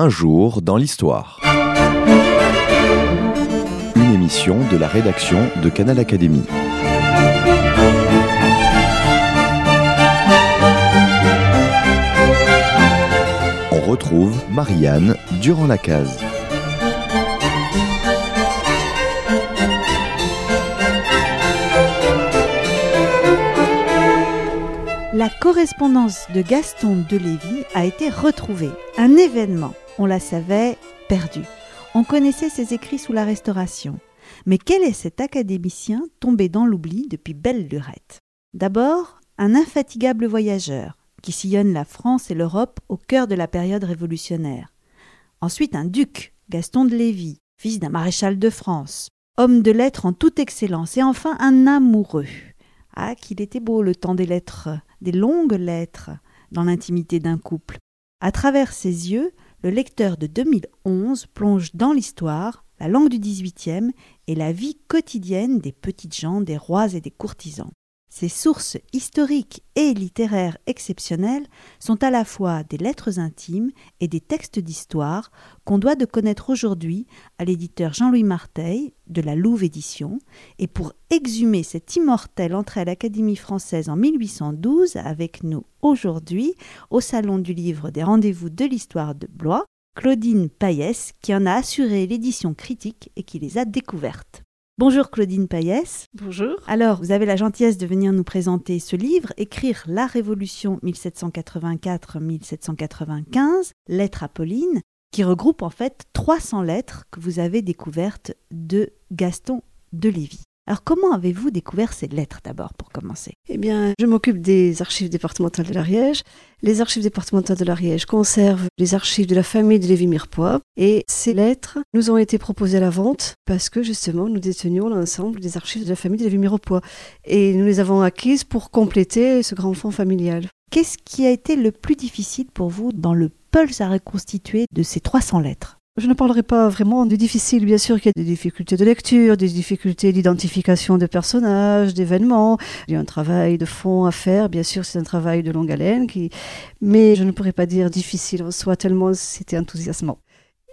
Un jour dans l'histoire. Une émission de la rédaction de Canal Académie. On retrouve Marianne durant la case. La correspondance de Gaston de a été retrouvée. Un événement, on la savait, perdu. On connaissait ses écrits sous la Restauration. Mais quel est cet académicien tombé dans l'oubli depuis belle lurette? D'abord, un infatigable voyageur qui sillonne la France et l'Europe au cœur de la période révolutionnaire. Ensuite, un duc, Gaston de Lévis, fils d'un maréchal de France, homme de lettres en toute excellence, et enfin un amoureux. Ah, qu'il était beau le temps des lettres, des longues lettres, dans l'intimité d'un couple. À travers ses yeux, le lecteur de 2011 plonge dans l'histoire, la langue du XVIIIe et la vie quotidienne des petites gens, des rois et des courtisans. Ces sources historiques et littéraires exceptionnelles sont à la fois des lettres intimes et des textes d'histoire qu'on doit de connaître aujourd'hui à l'éditeur Jean-Louis Marteil de la Louve Édition. Et pour exhumer cette immortelle entrée à l'Académie française en 1812 avec nous aujourd'hui au Salon du Livre des Rendez-vous de l'Histoire de Blois, Claudine Payès qui en a assuré l'édition critique et qui les a découvertes. Bonjour Claudine Payès. Bonjour. Alors, vous avez la gentillesse de venir nous présenter ce livre, Écrire la Révolution 1784-1795, Lettre à Pauline, qui regroupe en fait 300 lettres que vous avez découvertes de Gaston de Lévis. Alors comment avez-vous découvert ces lettres d'abord pour commencer? Eh bien, je m'occupe des archives départementales de l'Ariège. Les archives départementales de l'Ariège conservent les archives de la famille de Lévy-Mirepoix et ces lettres nous ont été proposées à la vente parce que justement nous détenions l'ensemble des archives de la famille de Lévy-Mirepoix et nous les avons acquises pour compléter ce grand fonds familial. Qu'est-ce qui a été le plus difficile pour vous dans le pulse à reconstituer de ces 300 lettres? Je ne parlerai pas vraiment du difficile, bien sûr qu'il y a des difficultés de lecture, des difficultés d'identification de personnages, d'événements. Il y a un travail de fond à faire, bien sûr c'est un travail de longue haleine, mais je ne pourrais pas dire difficile en soi tellement c'était enthousiasmant.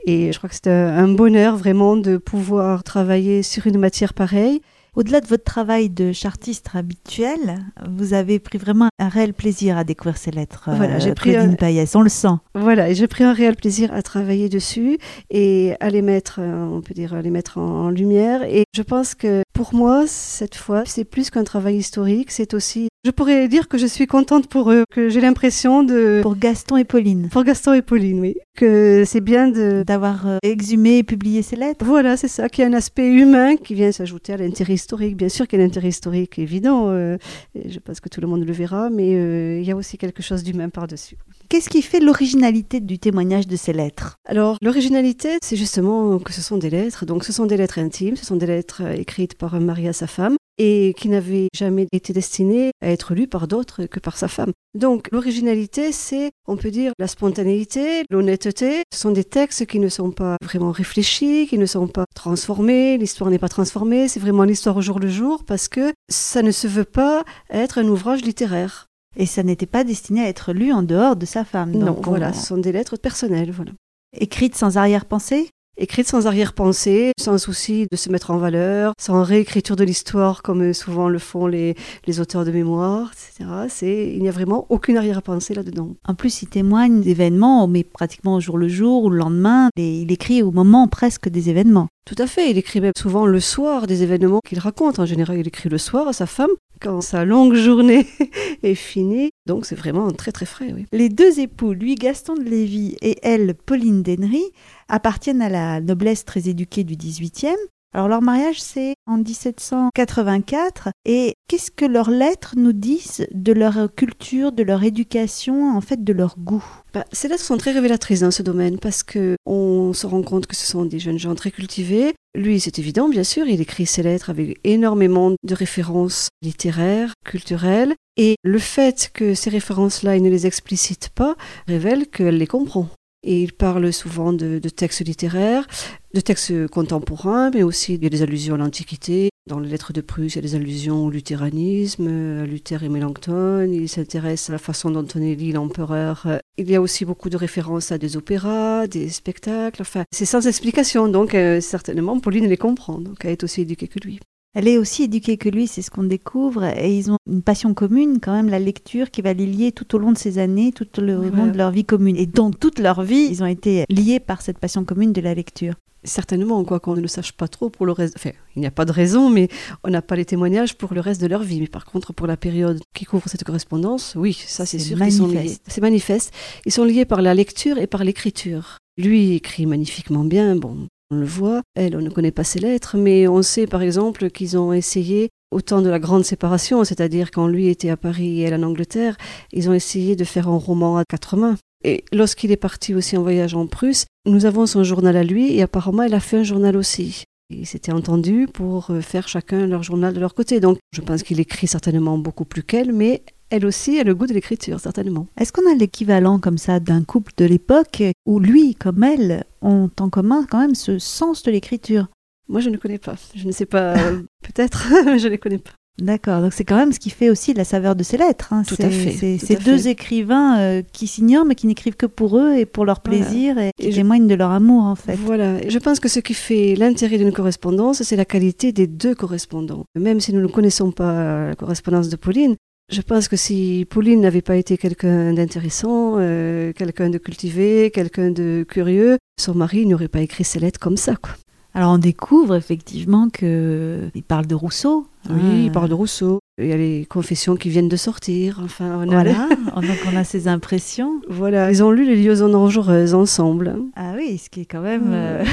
Et je crois que c'était un bonheur vraiment de pouvoir travailler sur une matière pareille. Au-delà de votre travail de chartiste habituel, vous avez pris vraiment un réel plaisir à découvrir ces lettres. Voilà, j'ai pris un... Payès, on le sent. Voilà, j'ai pris un réel plaisir à travailler dessus et à les mettre, on peut dire, à les mettre en, lumière. Et je pense que pour moi, cette fois, c'est plus qu'un travail historique, c'est aussi je pourrais dire que je suis contente pour eux, que j'ai l'impression de... Pour Gaston et Pauline. Pour Gaston et Pauline, oui. Que c'est bien de... D'avoir euh, exhumé et publié ces lettres. Voilà, c'est ça, qu'il y a un aspect humain qui vient s'ajouter à l'intérêt historique. Bien sûr qu'il y a l'intérêt historique évident, euh, je pense que tout le monde le verra, mais euh, il y a aussi quelque chose d'humain par-dessus. Qu'est-ce qui fait l'originalité du témoignage de ces lettres? Alors, l'originalité, c'est justement que ce sont des lettres. Donc, ce sont des lettres intimes, ce sont des lettres écrites par un mari à sa femme et qui n'avaient jamais été destinées à être lues par d'autres que par sa femme. Donc, l'originalité, c'est, on peut dire, la spontanéité, l'honnêteté. Ce sont des textes qui ne sont pas vraiment réfléchis, qui ne sont pas transformés. L'histoire n'est pas transformée. C'est vraiment l'histoire au jour le jour parce que ça ne se veut pas être un ouvrage littéraire. Et ça n'était pas destiné à être lu en dehors de sa femme. Non, voilà, ce sont des lettres personnelles, voilà. Écrites sans arrière-pensée? Écrites sans arrière-pensée, sans souci de se mettre en valeur, sans réécriture de l'histoire comme souvent le font les, les auteurs de mémoire, etc. C'est, il n'y a vraiment aucune arrière-pensée là-dedans. En plus, il témoigne d'événements, mais pratiquement au jour le jour ou le lendemain. Et il écrit au moment presque des événements. Tout à fait, il écrit même souvent le soir des événements qu'il raconte. En général, il écrit le soir à sa femme quand sa longue journée est finie. Donc c'est vraiment très très frais. Oui. Les deux époux, lui Gaston de Lévis et elle Pauline d'Henry, appartiennent à la noblesse très éduquée du XVIIIe. Alors leur mariage c'est en 1784 et qu'est-ce que leurs lettres nous disent de leur culture, de leur éducation, en fait de leur goût? Bah, Ces lettres sont très révélatrices dans ce domaine parce que on se rend compte que ce sont des jeunes gens très cultivés. Lui c'est évident bien sûr, il écrit ses lettres avec énormément de références littéraires, culturelles et le fait que ces références-là il ne les explicite pas révèle qu'elle les comprend. Et il parle souvent de, textes littéraires, de textes contemporains, mais aussi il y a des allusions à l'Antiquité, Dans les lettres de Prusse, il y a des allusions au luthéranisme, à Luther et Mélenchon. Il s'intéresse à la façon dont on élit l'empereur. Il y a aussi beaucoup de références à des opéras, des spectacles. Enfin, c'est sans explication. Donc, euh, certainement, Pauline les comprend. Donc, elle est aussi éduquée que lui. Elle est aussi éduquée que lui, c'est ce qu'on découvre. Et ils ont une passion commune, quand même, la lecture qui va les lier tout au long de ces années, tout au long de leur vie commune. Et dans toute leur vie, ils ont été liés par cette passion commune de la lecture. Certainement, quoi qu'on ne le sache pas trop pour le reste. Enfin, il n'y a pas de raison, mais on n'a pas les témoignages pour le reste de leur vie. Mais par contre, pour la période qui couvre cette correspondance, oui, ça c'est sûr sont liés. C'est manifeste. Ils sont liés par la lecture et par l'écriture. Lui écrit magnifiquement bien. Bon, on le voit. Elle, on ne connaît pas ses lettres, mais on sait par exemple qu'ils ont essayé au temps de la grande séparation, c'est-à-dire quand lui était à Paris et elle en Angleterre, ils ont essayé de faire un roman à quatre mains. Et lorsqu'il est parti aussi en voyage en Prusse, nous avons son journal à lui et apparemment elle a fait un journal aussi. Ils s'étaient entendus pour euh, faire chacun leur journal de leur côté. Donc je pense qu'il écrit certainement beaucoup plus qu'elle, mais elle aussi a le goût de l'écriture, certainement. Est-ce qu'on a l'équivalent comme ça d'un couple de l'époque où lui comme elle ont en commun quand même ce sens de l'écriture? Moi je ne connais pas. Je ne sais pas, peut-être, mais je ne les connais pas. D'accord, donc c'est quand même ce qui fait aussi la saveur de ces lettres. Hein. Tout à fait. Ces deux écrivains euh, qui s'ignorent mais qui n'écrivent que pour eux et pour leur plaisir et, qui témoignent de leur amour en fait. Voilà, je pense que ce qui fait l'intérêt d'une correspondance, c'est la qualité des deux correspondants. Même si nous ne connaissons pas la correspondance de Pauline, je pense que si Pauline n'avait pas été quelqu'un d'intéressant, euh, quelqu'un de cultivé, quelqu'un de curieux, son mari n'aurait pas écrit ces lettres comme ça. Quoi. Alors on découvre effectivement qu'il parle de Rousseau. Oui, il parle de Rousseau. Il y a les confessions qui viennent de sortir. Enfin, on voilà, donc on a ces impressions. Voilà, ils ont lu les liaisons dangereuses ensemble. Ah oui, ce qui est quand même... Euh,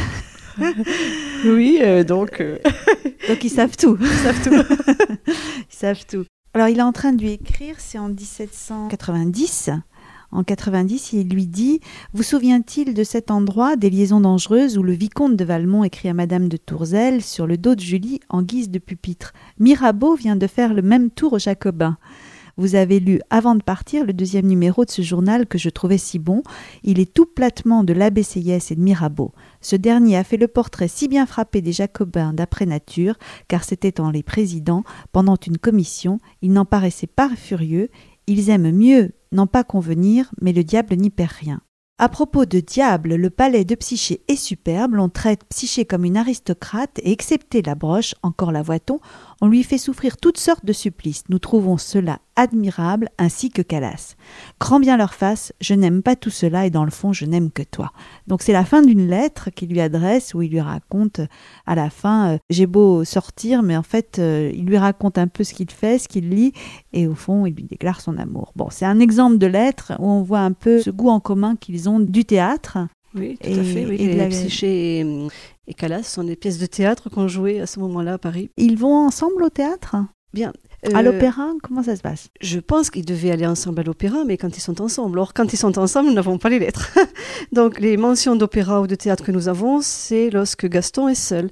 oui, euh, donc... Euh, donc ils savent tout. Ils savent tout. ils savent tout. Alors il est en train de lui écrire, c'est en 1790 en 90, il lui dit Vous souvient-il de cet endroit des liaisons dangereuses où le vicomte de Valmont écrit à Madame de Tourzel sur le dos de Julie en guise de pupitre? Mirabeau vient de faire le même tour aux Jacobins. Vous avez lu avant de partir le deuxième numéro de ce journal que je trouvais si bon. Il est tout platement de Seyès et de Mirabeau. Ce dernier a fait le portrait si bien frappé des Jacobins d'après nature, car c'était en les présidents, pendant une commission, il n'en paraissait pas furieux, ils aiment mieux n'en pas convenir, mais le diable n'y perd rien. À propos de diable, le palais de Psyché est superbe, on traite Psyché comme une aristocrate, et excepté la broche, encore la voit-on, on lui fait souffrir toutes sortes de supplices. Nous trouvons cela admirable, ainsi que Calas. Grand bien leur face, je n'aime pas tout cela, et dans le fond, je n'aime que toi. Donc c'est la fin d'une lettre qu'il lui adresse, où il lui raconte, à la fin, euh, j'ai beau sortir, mais en fait, euh, il lui raconte un peu ce qu'il fait, ce qu'il lit, et au fond, il lui déclare son amour. Bon, c'est un exemple de lettre où on voit un peu ce goût en commun qu'ils ont du théâtre. Oui, tout à fait. et la... Psyché et Calas sont des pièces de théâtre qu'on jouait à ce moment-là à Paris. Ils vont ensemble au théâtre? Bien. à euh, l'opéra, comment ça se passe? Je pense qu'ils devaient aller ensemble à l'opéra, mais quand ils sont ensemble. Or, quand ils sont ensemble, nous n'avons pas les lettres. Donc, les mentions d'opéra ou de théâtre que nous avons, c'est lorsque Gaston est seul.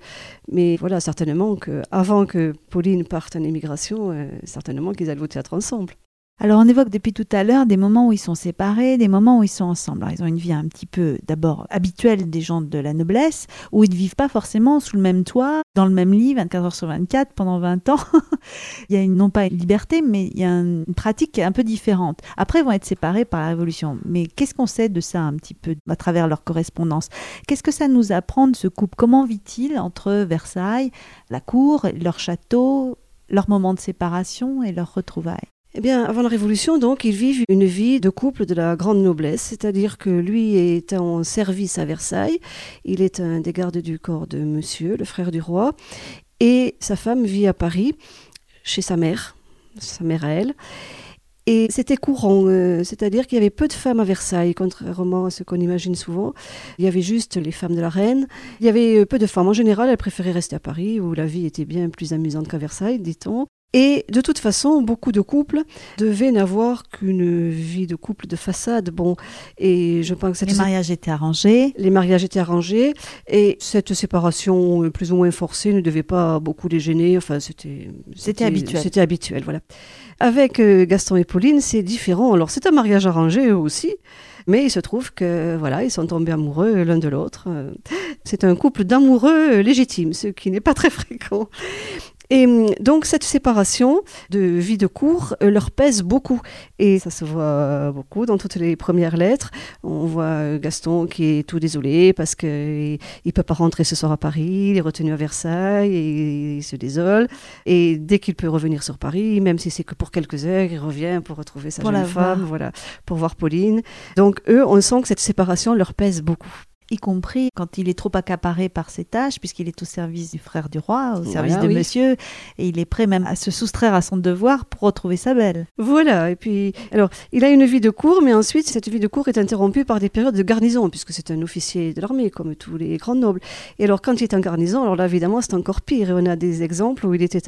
Mais voilà, certainement qu'avant que Pauline parte en émigration, euh, certainement qu'ils allaient au théâtre ensemble. Alors on évoque depuis tout à l'heure des moments où ils sont séparés, des moments où ils sont ensemble. ils ont une vie un petit peu d'abord habituelle des gens de la noblesse, où ils ne vivent pas forcément sous le même toit, dans le même lit, 24 heures sur 24, pendant 20 ans. il y a non pas une liberté, mais il y a une pratique un peu différente. Après, ils vont être séparés par la Révolution. Mais qu'est-ce qu'on sait de ça un petit peu à travers leur correspondance? Qu'est-ce que ça nous apprend de ce couple? Comment vit-il entre Versailles, la cour, leur château, leur moment de séparation et leur retrouvailles? Eh bien, avant la Révolution, donc, ils vivent une vie de couple de la grande noblesse, c'est-à-dire que lui est en service à Versailles, il est un des gardes du corps de Monsieur, le frère du roi, et sa femme vit à Paris, chez sa mère, sa mère à elle. Et c'était courant, euh, c'est-à-dire qu'il y avait peu de femmes à Versailles, contrairement à ce qu'on imagine souvent. Il y avait juste les femmes de la reine. Il y avait peu de femmes. En général, elles préféraient rester à Paris, où la vie était bien plus amusante qu'à Versailles, dit-on. Et de toute façon, beaucoup de couples devaient n'avoir qu'une vie de couple de façade. Bon, et je pense que les mariages étaient arrangés. Les mariages étaient arrangés, et cette séparation euh, plus ou moins forcée ne devait pas beaucoup les gêner. Enfin, c'était c'était habituel. C'était habituel, voilà. Avec euh, Gaston et Pauline, c'est différent. Alors, c'est un mariage arrangé aussi. Mais il se trouve que voilà, ils sont tombés amoureux l'un de l'autre. C'est un couple d'amoureux légitimes, ce qui n'est pas très fréquent. Et hum, donc cette séparation de vie de cour euh, leur pèse beaucoup. Et ça se voit beaucoup dans toutes les premières lettres. On voit Gaston qui est tout désolé parce qu'il ne peut pas rentrer ce soir à Paris, il est retenu à Versailles et il se désole. Et dès qu'il peut revenir sur Paris, même si c'est que pour quelques heures, il revient pour retrouver sa jeune femme, voilà, pour voir Pauline. Donc eux, on sent que cette séparation leur pèse beaucoup y compris quand il est trop accaparé par ses tâches, puisqu'il est au service du frère du roi, au service de monsieur, et il est prêt même à se soustraire à son devoir pour retrouver sa belle. Voilà, et puis, alors, il a une vie de cour, mais ensuite, cette vie de cour est interrompue par des périodes de garnison, puisque c'est un officier de l'armée, comme tous les grands nobles. Et alors, quand il est en garnison, alors là, évidemment, c'est encore pire. Et on a des exemples où il était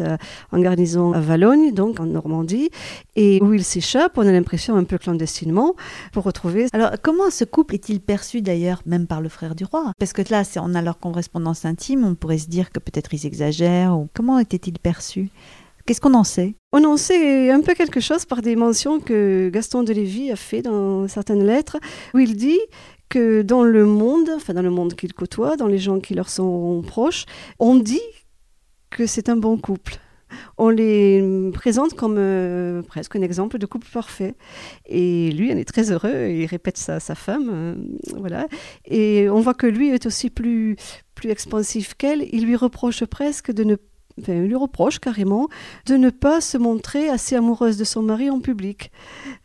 en garnison à Valogne, donc en Normandie, et où il s'échappe, on a l'impression un peu clandestinement, pour retrouver. Alors, comment ce couple est-il perçu d'ailleurs, même par le frère du roi. Parce que là, on a leur correspondance intime, on pourrait se dire que peut-être ils exagèrent. Ou... Comment était-il perçu Qu'est-ce qu'on en sait? On en sait un peu quelque chose par des mentions que Gaston de Lévis a fait dans certaines lettres, où il dit que dans le monde, enfin dans le monde qu'il côtoie, dans les gens qui leur sont proches, on dit que c'est un bon couple on les présente comme euh, presque un exemple de couple parfait. Et lui, il est très heureux, il répète ça à sa femme, euh, voilà. Et on voit que lui est aussi plus, plus expansif qu'elle. Il lui reproche presque de ne Enfin, il lui reproche carrément de ne pas se montrer assez amoureuse de son mari en public.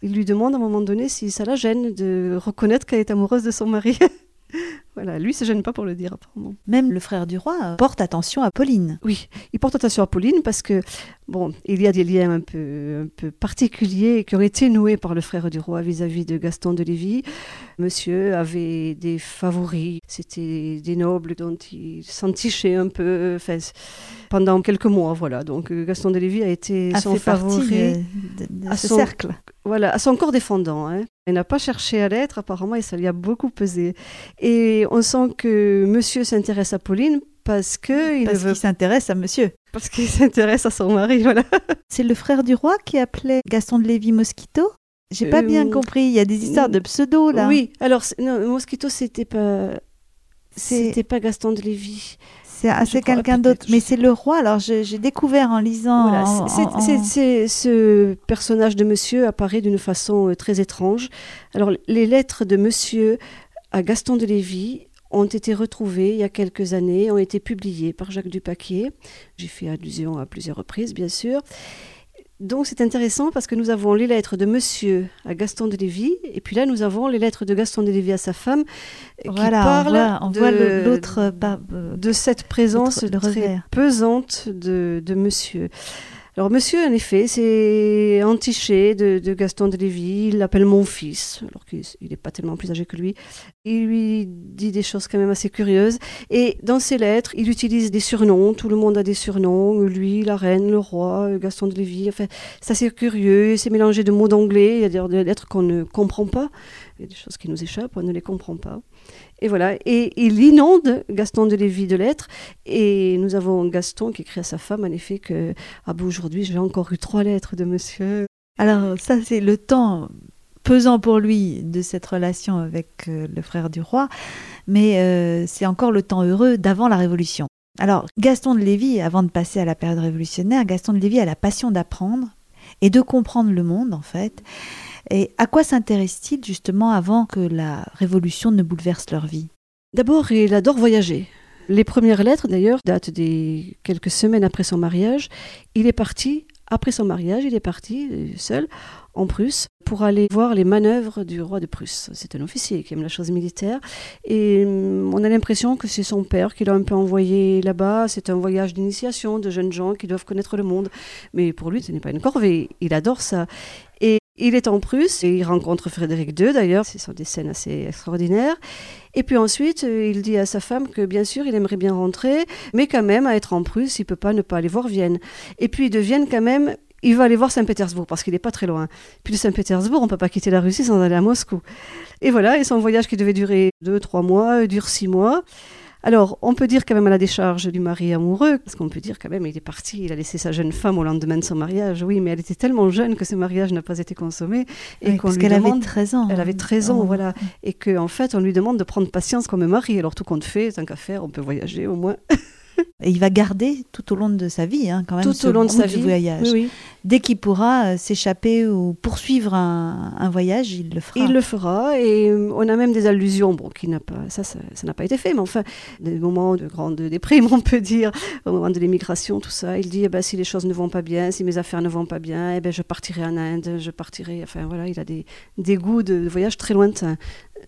Il lui demande à un moment donné si ça la gêne de reconnaître qu'elle est amoureuse de son mari. Voilà, lui se gêne pas pour le dire apparemment. Même le frère du roi porte attention à Pauline. Oui, il porte attention à Pauline parce que bon, il y a des liens un peu, un peu particuliers qui ont été noués par le frère du roi vis-à-vis de Gaston de Lévis. Monsieur avait des favoris, c'était des nobles dont il s'entichait un peu enfin, pendant quelques mois, voilà. Donc Gaston de Lévis a été son favori à ce cercle. Voilà, à son corps défendant. Hein. Il n'a pas cherché à l'être, apparemment, et ça lui a beaucoup pesé. Et on sent que monsieur s'intéresse à Pauline parce que il veut... s'intéresse à monsieur. Parce qu'il s'intéresse à son mari, voilà. C'est le frère du roi qui appelait Gaston de Lévis Mosquito J'ai pas bien euh, compris. Il y a des histoires de pseudo là. Oui. Alors non, Mosquito, c'était pas. C'était pas Gaston de Lévis. C'est quelqu'un d'autre, mais c'est le roi. Alors j'ai découvert en lisant. Voilà, c'est ce personnage de monsieur apparaît d'une façon euh, très étrange. Alors les lettres de monsieur à Gaston de Lévis ont été retrouvées il y a quelques années, ont été publiées par Jacques Dupaquier. J'ai fait allusion à plusieurs reprises, bien sûr. Donc c'est intéressant parce que nous avons les lettres de Monsieur à Gaston de Lévis, et puis là nous avons les lettres de Gaston de Lévis à sa femme, qui parlent on voit, de, l'autre de cette présence très pesante de, de Monsieur. Alors monsieur, en effet, c'est Antiché de, de, Gaston de Lévis, il l'appelle mon fils, alors qu'il n'est pas tellement plus âgé que lui. Il lui dit des choses quand même assez curieuses. Et dans ses lettres, il utilise des surnoms, tout le monde a des surnoms, lui, la reine, le roi, Gaston de Lévis. Enfin, c'est assez curieux, c'est mélangé de mots d'anglais, il y a des lettres qu'on ne comprend pas, il y a des choses qui nous échappent, on ne les comprend pas. Et voilà, et il inonde Gaston de Lévis de lettres. Et nous avons Gaston qui écrit à sa femme, en effet, que ah ben, aujourd'hui j'ai encore eu trois lettres de monsieur. Alors ça, c'est le temps pesant pour lui de cette relation avec euh, le frère du roi, mais euh, c'est encore le temps heureux d'avant la Révolution. Alors, Gaston de Lévis, avant de passer à la période révolutionnaire, Gaston de Lévis a la passion d'apprendre et de comprendre le monde, en fait. Et à quoi s'intéresse-t-il justement avant que la révolution ne bouleverse leur vie? D'abord, il adore voyager. Les premières lettres, d'ailleurs, datent des quelques semaines après son mariage. Il est parti, après son mariage, il est parti euh, seul en Prusse pour aller voir les manœuvres du roi de Prusse. C'est un officier qui aime la chose militaire. Et hum, on a l'impression que c'est son père qui l'a un peu envoyé là-bas. C'est un voyage d'initiation de jeunes gens qui doivent connaître le monde. Mais pour lui, ce n'est pas une corvée. Il adore ça. Et il est en Prusse et il rencontre Frédéric II d'ailleurs. Ce sont des scènes assez extraordinaires. Et puis ensuite, euh, il dit à sa femme que bien sûr, il aimerait bien rentrer, mais quand même, à être en Prusse, il peut pas ne pas aller voir Vienne. Et puis de Vienne, quand même, il va aller voir Saint-Pétersbourg parce qu'il n'est pas très loin. Puis de Saint-Pétersbourg, on peut pas quitter la Russie sans aller à Moscou. Et voilà, et son voyage qui devait durer deux, trois mois, dure six mois. Alors, on peut dire quand même à la décharge du mari amoureux, parce qu'on peut dire quand même, il est parti, il a laissé sa jeune femme au lendemain de son mariage. Oui, mais elle était tellement jeune que ce mariage n'a pas été consommé. Et qu'on lui demande, avait 13 ans. Elle avait 13 ans, oh. voilà. Et qu'en en fait, on lui demande de prendre patience comme mari. Alors, tout compte fait, tant qu'à faire, on peut voyager au moins. Et il va garder tout au long de sa vie, hein, quand même, Tout ce au long de sa vie. voyage. Oui, oui. Dès qu'il pourra euh, s'échapper ou poursuivre un, un voyage, il le fera. Il le fera et euh, on a même des allusions, bon, qui n'a pas, ça, ça n'a pas été fait, mais enfin, des moments de grande déprime, on peut dire, au moment de l'émigration, tout ça. Il dit, eh ben, si les choses ne vont pas bien, si mes affaires ne vont pas bien, eh ben, je partirai en Inde, je partirai, enfin voilà, il a des, des goûts de voyage très lointains.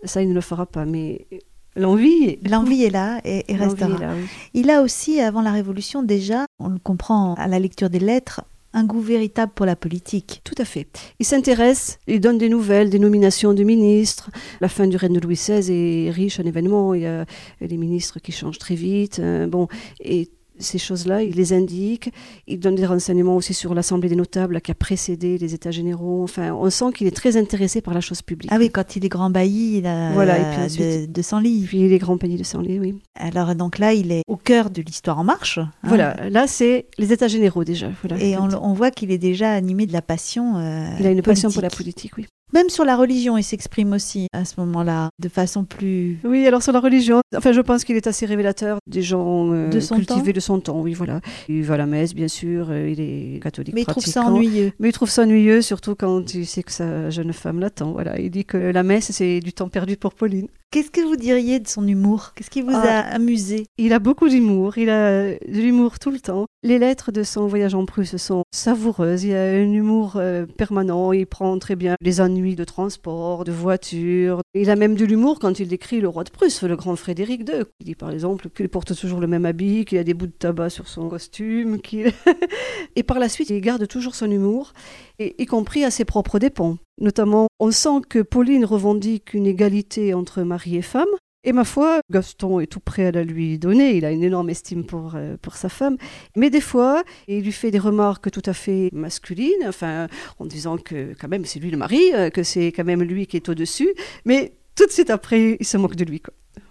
Ça, il ne le fera pas, mais l'envie, L'envie est là et, et restera. est là, oui. Il a aussi, avant la Révolution, déjà, on le comprend à la lecture des lettres, un goût véritable pour la politique. Tout à fait. Il s'intéresse, il donne des nouvelles, des nominations de ministres. La fin du règne de Louis XVI est riche en événements. Il y a des ministres qui changent très vite. euh, bon, et ces choses-là, il les indique. Il donne des renseignements aussi sur l'Assemblée des notables qui a précédé les États généraux. Enfin, on sent qu'il est très intéressé par la chose publique. Ah oui, quand il est grand bailli, il a Voilà, et puis de, de Senlis. Puis les grands pays de Senlis, oui. Alors donc là, il est au cœur de l'histoire en marche. hein. Voilà, là, c'est les États généraux déjà. Voilà. Et on, on voit qu'il est déjà animé de la passion. euh, Il a une passion pour la politique, oui. Même sur la religion, il s'exprime aussi à ce moment-là, de façon plus. Oui, alors sur la religion, enfin, je pense qu'il est assez révélateur des gens euh, De son cultivés temps de son temps. Oui, voilà. Il va à la messe, bien sûr. euh, il est catholique. Mais il trouve ça ennuyeux. Mais il trouve ça ennuyeux, surtout quand il sait que sa jeune femme l'attend. Voilà, il dit que la messe, c'est du temps perdu pour Pauline. Qu'est-ce que vous diriez de son humour? Qu'est-ce qui vous Ah. a amusé? Il a beaucoup d'humour, il a de l'humour tout le temps. Les lettres de son voyage en Prusse sont savoureuses, il a un humour euh, permanent, il prend très bien les ennuis de transport, de voiture. Il a même de l'humour quand il décrit le roi de Prusse, le grand Frédéric II. Il dit par exemple qu'il porte toujours le même habit, qu'il a des bouts de tabac sur son costume, qu'il... et par la suite, il garde toujours son humour, et, y compris à ses propres dépens. Notamment, on sent que Pauline revendique une égalité entre mari et femme, et ma foi, Gaston est tout prêt à la lui donner. Il a une énorme estime pour, euh, pour sa femme. Mais des fois, il lui fait des remarques tout à fait masculines, enfin, en disant que quand même c'est lui le mari, euh, que c'est quand même lui qui est au-dessus. Mais tout de suite après, il se moque de lui.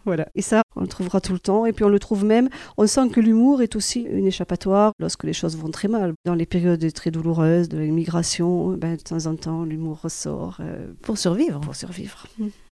Voilà. Et ça, on le trouvera tout le temps. Et puis on le trouve même, on sent que l'humour est aussi une échappatoire lorsque les choses vont très mal. Dans les périodes très douloureuses de l'immigration, ben, de temps en temps, l'humour ressort euh, Pour survivre. pour survivre.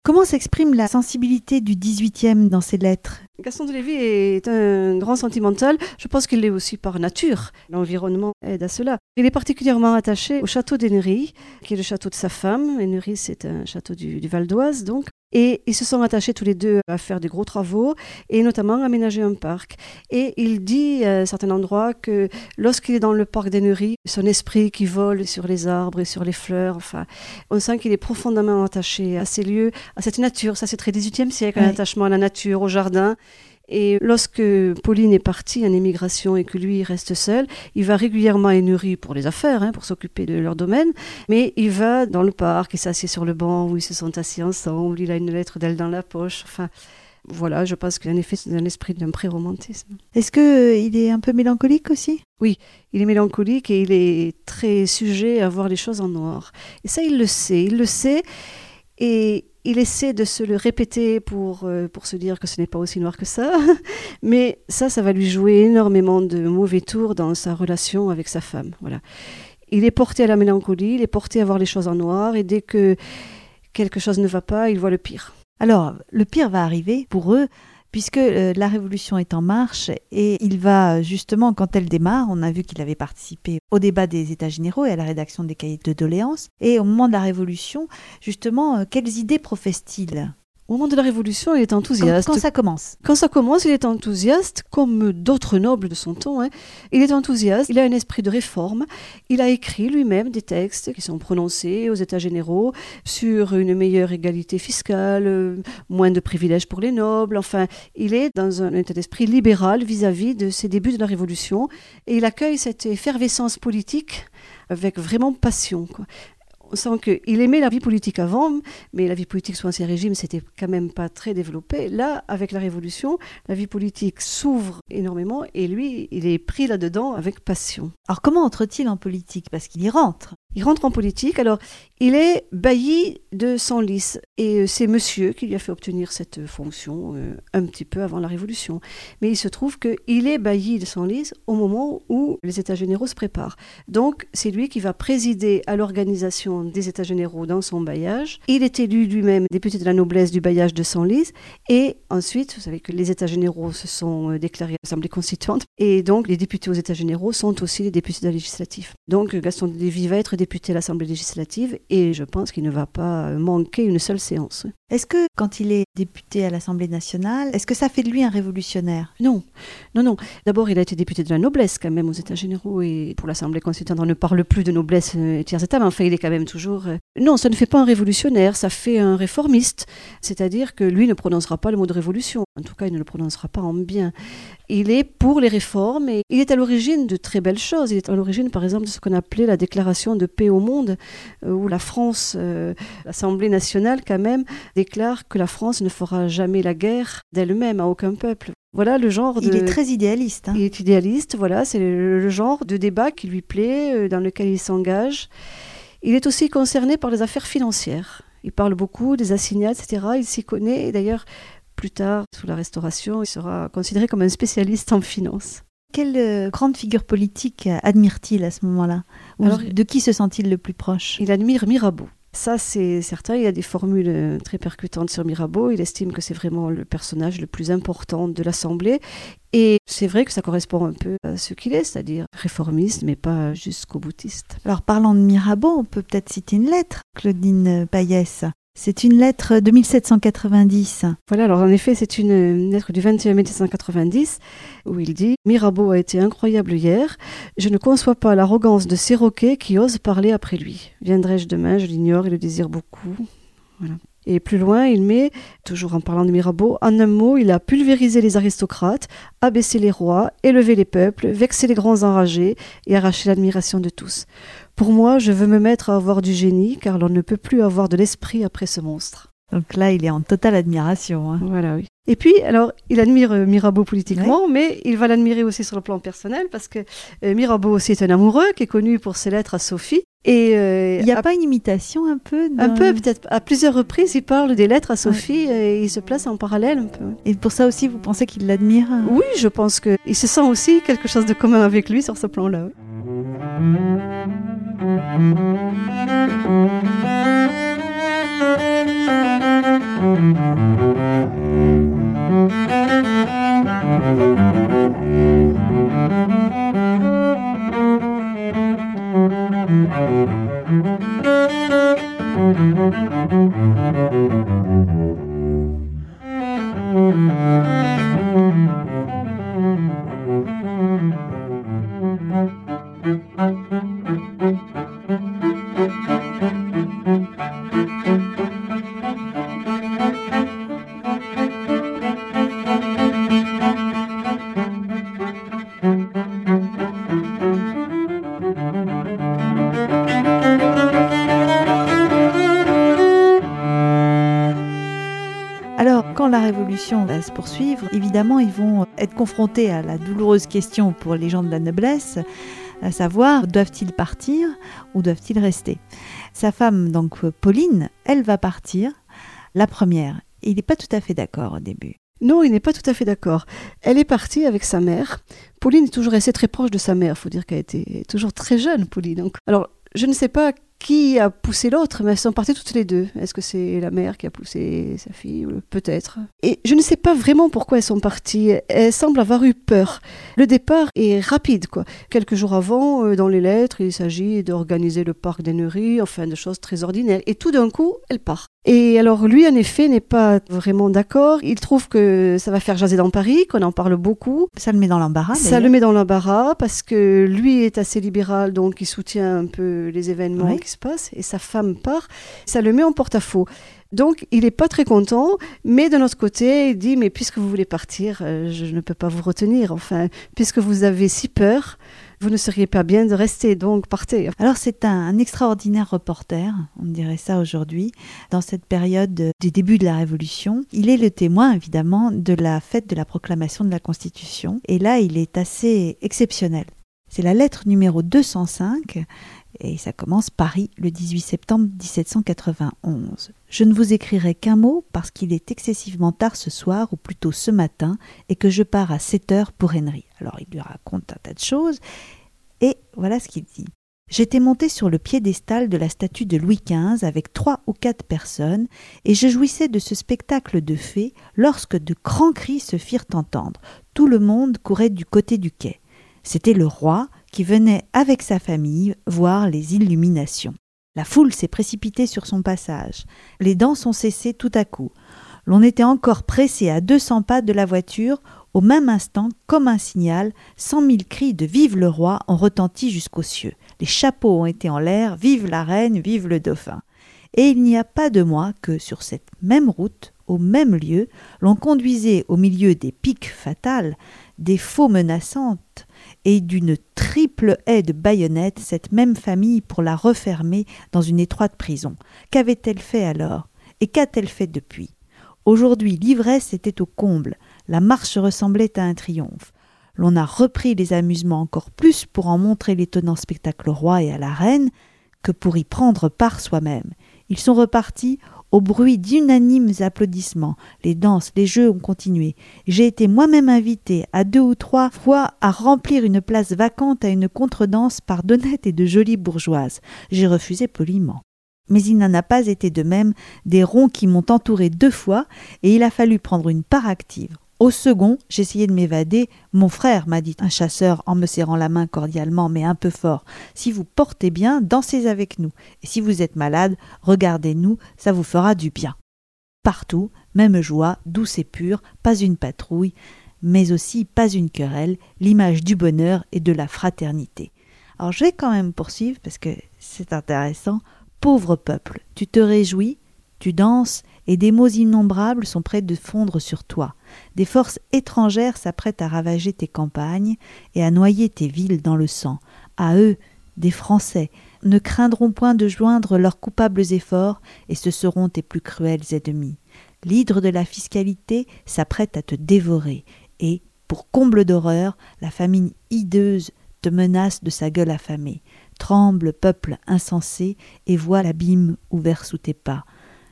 Comment s'exprime la sensibilité du 18e dans ses lettres? Gaston de Lévy est un grand sentimental. Je pense qu'il l'est aussi par nature. L'environnement aide à cela. Il est particulièrement attaché au château d'Ennery, qui est le château de sa femme. Ennery, c'est un château du, du Val d'Oise, donc. Et ils se sont attachés tous les deux à faire des gros travaux et notamment aménager un parc. Et il dit à un certain endroit que lorsqu'il est dans le parc d'Ennery, son esprit qui vole sur les arbres et sur les fleurs, enfin, on sent qu'il est profondément attaché à ces lieux, à cette nature. Ça, c'est très 18e siècle, un Ouais. attachement à la nature, au jardin. Et lorsque Pauline est partie en émigration et que lui reste seul, il va régulièrement à Ennery pour les affaires, hein, pour s'occuper de leur domaine, mais il va dans le parc, il s'assied sur le banc où ils se sont assis ensemble, il a une lettre d'elle dans la poche, enfin... Voilà, je pense qu'il a en effet un esprit d'un pré-romantisme. Est-ce qu'il est un peu mélancolique aussi? Il est mélancolique et il est très sujet à voir les choses en noir. Et ça, il le sait, il le sait, et il essaie de se le répéter pour, euh, pour se dire que ce n'est pas aussi noir que ça. Mais ça, ça va lui jouer énormément de mauvais tours dans sa relation avec sa femme. Voilà. Il est porté à la mélancolie, il est porté à voir les choses en noir, et dès que quelque chose ne va pas, il voit le pire. Alors, le pire va arriver pour eux, puisque euh, la révolution est en marche et il va justement, quand elle démarre, on a vu qu'il avait participé au débat des États généraux et à la rédaction des cahiers de doléances. Et au moment de la révolution, justement, euh, quelles idées professe-t-il? Au moment de la Révolution, il est enthousiaste. quand ça commence Quand ça commence, il est enthousiaste, comme d'autres nobles de son temps. hein. Il est enthousiaste, il a un esprit de réforme. Il a écrit lui-même des textes qui sont prononcés aux États généraux sur une meilleure égalité fiscale, euh, moins de privilèges pour les nobles. Enfin, il est dans un état d'esprit libéral vis-à-vis de ses débuts de la Révolution et il accueille cette effervescence politique avec vraiment passion. quoi. Sent qu'il aimait la vie politique avant, mais la vie politique sous Ancien Régime, c'était quand même pas très développé. Là, avec la Révolution, la vie politique s'ouvre énormément et lui, il est pris là-dedans avec passion. Alors comment entre-t-il en politique? Parce qu'il y rentre. Il rentre en politique, alors il est bailli de Senlis et euh, c'est monsieur qui lui a fait obtenir cette fonction euh, un petit peu avant la Révolution. Mais il se trouve qu'il est bailli de Senlis au moment où les États généraux se préparent. Donc c'est lui qui va présider à l'organisation des États généraux dans son bailliage. Il est élu lui-même député de la noblesse du bailliage de Senlis et ensuite, vous savez que les États généraux se sont euh, déclarés Assemblée constituante et donc les députés aux États généraux sont aussi les députés législative. Donc Gaston Lévis va être député à l'Assemblée législative et je pense qu'il ne va pas manquer une seule séance. Est-ce que quand il est député à l'Assemblée nationale, est-ce que ça fait de lui un révolutionnaire? Non, non, non. D'abord, il a été député de la noblesse quand même aux États généraux et pour l'Assemblée constituante, on ne parle plus de noblesse euh, et tiers état, mais enfin, il est quand même toujours. Euh, non, ça ne fait pas un révolutionnaire, ça fait un réformiste, c'est-à-dire que lui ne prononcera pas le mot de révolution. En tout cas, il ne le prononcera pas en bien. Il est pour les réformes et il est à l'origine de très belles choses. Il est à l'origine, par exemple, de ce qu'on appelait la déclaration de paix au monde, euh, où la France, euh, l'Assemblée nationale quand même, déclare que la France ne fera jamais la guerre d'elle-même à aucun peuple. Voilà le genre de... Il est très idéaliste. Hein. Il est idéaliste, voilà, c'est le, genre de débat qui lui plaît, euh, dans lequel il s'engage. Il est aussi concerné par les affaires financières. Il parle beaucoup des assignats, etc. Il s'y connaît. Et d'ailleurs, plus tard, sous la Restauration, il sera considéré comme un spécialiste en finance. Quelle euh, grande figure politique admire-t-il à ce moment-là? De qui se sent-il le plus proche? Il admire Mirabeau. Ça, c'est certain. Il y a des formules euh, très percutantes sur Mirabeau. Il estime que c'est vraiment le personnage le plus important de l'Assemblée. Et c'est vrai que ça correspond un peu à ce qu'il est, c'est-à-dire réformiste, mais pas jusqu'au boutiste. Alors, parlant de Mirabeau, on peut peut-être citer une lettre, Claudine Payès, c'est une lettre de 1790. Voilà, alors en effet, c'est une lettre du 21 mai 1790 où il dit Mirabeau a été incroyable hier. Je ne conçois pas l'arrogance de ces roquets qui osent parler après lui. Viendrai-je demain? Je l'ignore et le désire beaucoup. Voilà. Et plus loin, il met, toujours en parlant de Mirabeau, en un mot, il a pulvérisé les aristocrates, abaissé les rois, élevé les peuples, vexé les grands enragés et arraché l'admiration de tous. Pour moi, je veux me mettre à avoir du génie, car l'on ne peut plus avoir de l'esprit après ce monstre. Donc là, il est en totale admiration. Hein. Voilà, oui. Et puis, alors, il admire euh, Mirabeau politiquement, mais il va l'admirer aussi sur le plan personnel, parce que euh, Mirabeau aussi est un amoureux qui est connu pour ses lettres à Sophie. Et euh, il n'y a pas une imitation un peu Un peu, peut-être. À plusieurs reprises, il parle des lettres à Sophie et il se place en parallèle un peu. Et pour ça aussi, vous pensez qu'il l'admire Oui, je pense qu'il se sent aussi quelque chose de commun avec lui sur ce plan-là. Va se être confrontés à la douloureuse question pour les gens de la noblesse, à savoir doivent-ils partir ou doivent-ils rester? Sa femme, donc Pauline, elle va partir, la première. Il n'est pas tout à fait d'accord au début. Non, il n'est pas tout à fait d'accord. Elle est partie avec sa mère. Pauline est toujours restée très proche de sa mère. Faut dire qu'elle était toujours très jeune, Pauline. Donc, alors, je ne sais pas qui a poussé l'autre, mais elles sont parties toutes les deux. Est-ce que c'est la mère qui a poussé sa fille Peut-être. Et je ne sais pas vraiment pourquoi elles sont parties. Elles semblent avoir eu peur. Le départ est rapide, quoi. Quelques jours avant, euh, dans les lettres, il s'agit d'organiser le parc d'Ennery, enfin de choses très ordinaires. Et tout d'un coup, elle part. Et alors lui, en effet, n'est pas vraiment d'accord. Il trouve que ça va faire jaser dans Paris, qu'on en parle beaucoup. Ça le met dans l'embarras. Ça le met dans l'embarras parce que lui est assez libéral, donc il soutient un peu les événements qui se passent. Et sa femme part. Ça le met en porte-à-faux. Donc, il n'est pas très content, mais d'un autre côté, il dit, mais puisque vous voulez partir, euh, je ne peux pas vous retenir. Enfin, puisque vous avez si peur, vous ne seriez pas bien de rester, donc partez. Alors c'est un, extraordinaire reporter, on dirait ça aujourd'hui, dans cette période du début de la Révolution. Il est le témoin évidemment de la fête de la proclamation de la Constitution, et là il est assez exceptionnel. C'est la lettre numéro 205 Et ça commence Paris le 18 septembre 1791. Je ne vous écrirai qu'un mot parce qu'il est excessivement tard ce soir, ou plutôt ce matin, et que je pars à 7 heures pour Henry. Alors il lui raconte un tas de choses, et voilà ce qu'il dit. J'étais monté sur le piédestal de la statue de Louis XV avec trois ou quatre personnes, et je jouissais de ce spectacle de fées lorsque de grands cris se firent entendre. Tout le monde courait du côté du quai. C'était le roi qui venait avec sa famille voir les illuminations. La foule s'est précipitée sur son passage. Les danses ont cessé tout à coup. L'on était encore pressé à deux cents pas de la voiture. Au même instant, comme un signal, cent mille cris de Vive le roi ont retenti jusqu'aux cieux. Les chapeaux ont été en l'air, Vive la reine, vive le dauphin. Et il n'y a pas de mois que, sur cette même route, au même lieu, l'on conduisait au milieu des piques fatales, des faux menaçantes, et d'une triple haie de baïonnettes cette même famille pour la refermer dans une étroite prison. Qu'avait-elle fait alors? Et qu'a-t-elle fait depuis? Aujourd'hui, l'ivresse était au comble, la marche ressemblait à un triomphe. L'on a repris les amusements encore plus pour en montrer l'étonnant spectacle au roi et à la reine que pour y prendre part soi-même. Ils sont repartis au bruit d'unanimes applaudissements, les danses, les jeux ont continué. J'ai été moi-même invité à deux ou trois fois à remplir une place vacante à une contredanse par d'honnêtes et de jolies bourgeoises. J'ai refusé poliment. Mais il n'en a pas été de même des ronds qui m'ont entouré deux fois, et il a fallu prendre une part active. Au second, j'essayais de m'évader. Mon frère, m'a dit un chasseur en me serrant la main cordialement, mais un peu fort. Si vous portez bien, dansez avec nous. Et si vous êtes malade, regardez-nous, ça vous fera du bien. Partout, même joie, douce et pure, pas une patrouille, mais aussi pas une querelle, l'image du bonheur et de la fraternité. Alors je vais quand même poursuivre parce que c'est intéressant. Pauvre peuple, tu te réjouis, tu danses, et des maux innombrables sont prêts de fondre sur toi. Des forces étrangères s'apprêtent à ravager tes campagnes et à noyer tes villes dans le sang. À eux, des Français, ne craindront point de joindre leurs coupables efforts, et ce seront tes plus cruels ennemis. L'hydre de la fiscalité s'apprête à te dévorer, et, pour comble d'horreur, la famine hideuse te menace de sa gueule affamée. Tremble, peuple insensé, et vois l'abîme ouvert sous tes pas.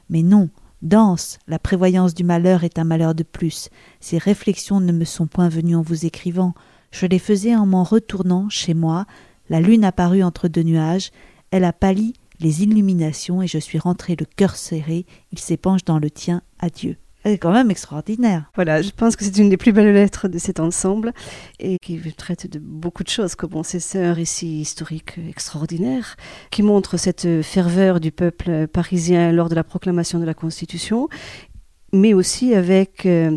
Mais non, danse, la prévoyance du malheur est un malheur de plus. Ces réflexions ne me sont point venues en vous écrivant. Je les faisais en m'en retournant chez moi. La lune apparut entre deux nuages. Elle a pâli les illuminations et je suis rentré le cœur serré. Il s'épanche dans le tien. Adieu. Est quand même extraordinaire. Voilà, je pense que c'est une des plus belles lettres de cet ensemble et qui traite de beaucoup de choses. Comme c'est un récit historique extraordinaire qui montre cette ferveur du peuple parisien lors de la proclamation de la Constitution mais aussi avec, euh,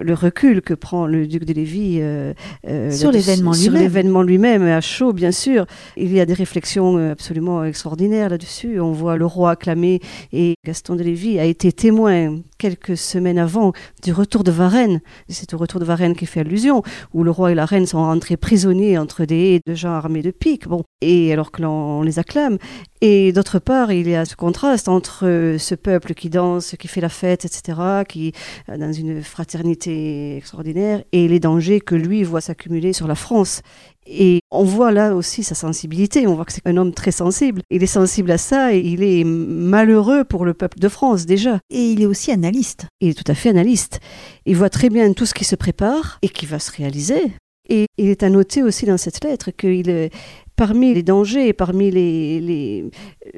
le recul que prend le duc de Lévis euh, euh, sur l'événement lui-même. Sur l'événement lui-même, à chaud, bien sûr. Il y a des réflexions absolument extraordinaires là-dessus. On voit le roi acclamé et Gaston de Lévis a été témoin quelques semaines avant du retour de Varennes. C'est au retour de Varennes qui fait allusion, où le roi et la reine sont rentrés prisonniers entre des de gens armés de piques. Bon, et alors que l'on les acclame. Et d'autre part, il y a ce contraste entre euh, ce peuple qui danse, qui fait la fête, etc., qui euh, dans une fraternité extraordinaire, et les dangers que lui voit s'accumuler sur la France. Et on voit là aussi sa sensibilité, on voit que c'est un homme très sensible. Il est sensible à ça et il est malheureux pour le peuple de France déjà. Et il est aussi analyste. Il est tout à fait analyste. Il voit très bien tout ce qui se prépare et qui va se réaliser. Et il est à noter aussi dans cette lettre qu'il parmi les dangers, parmi les, les,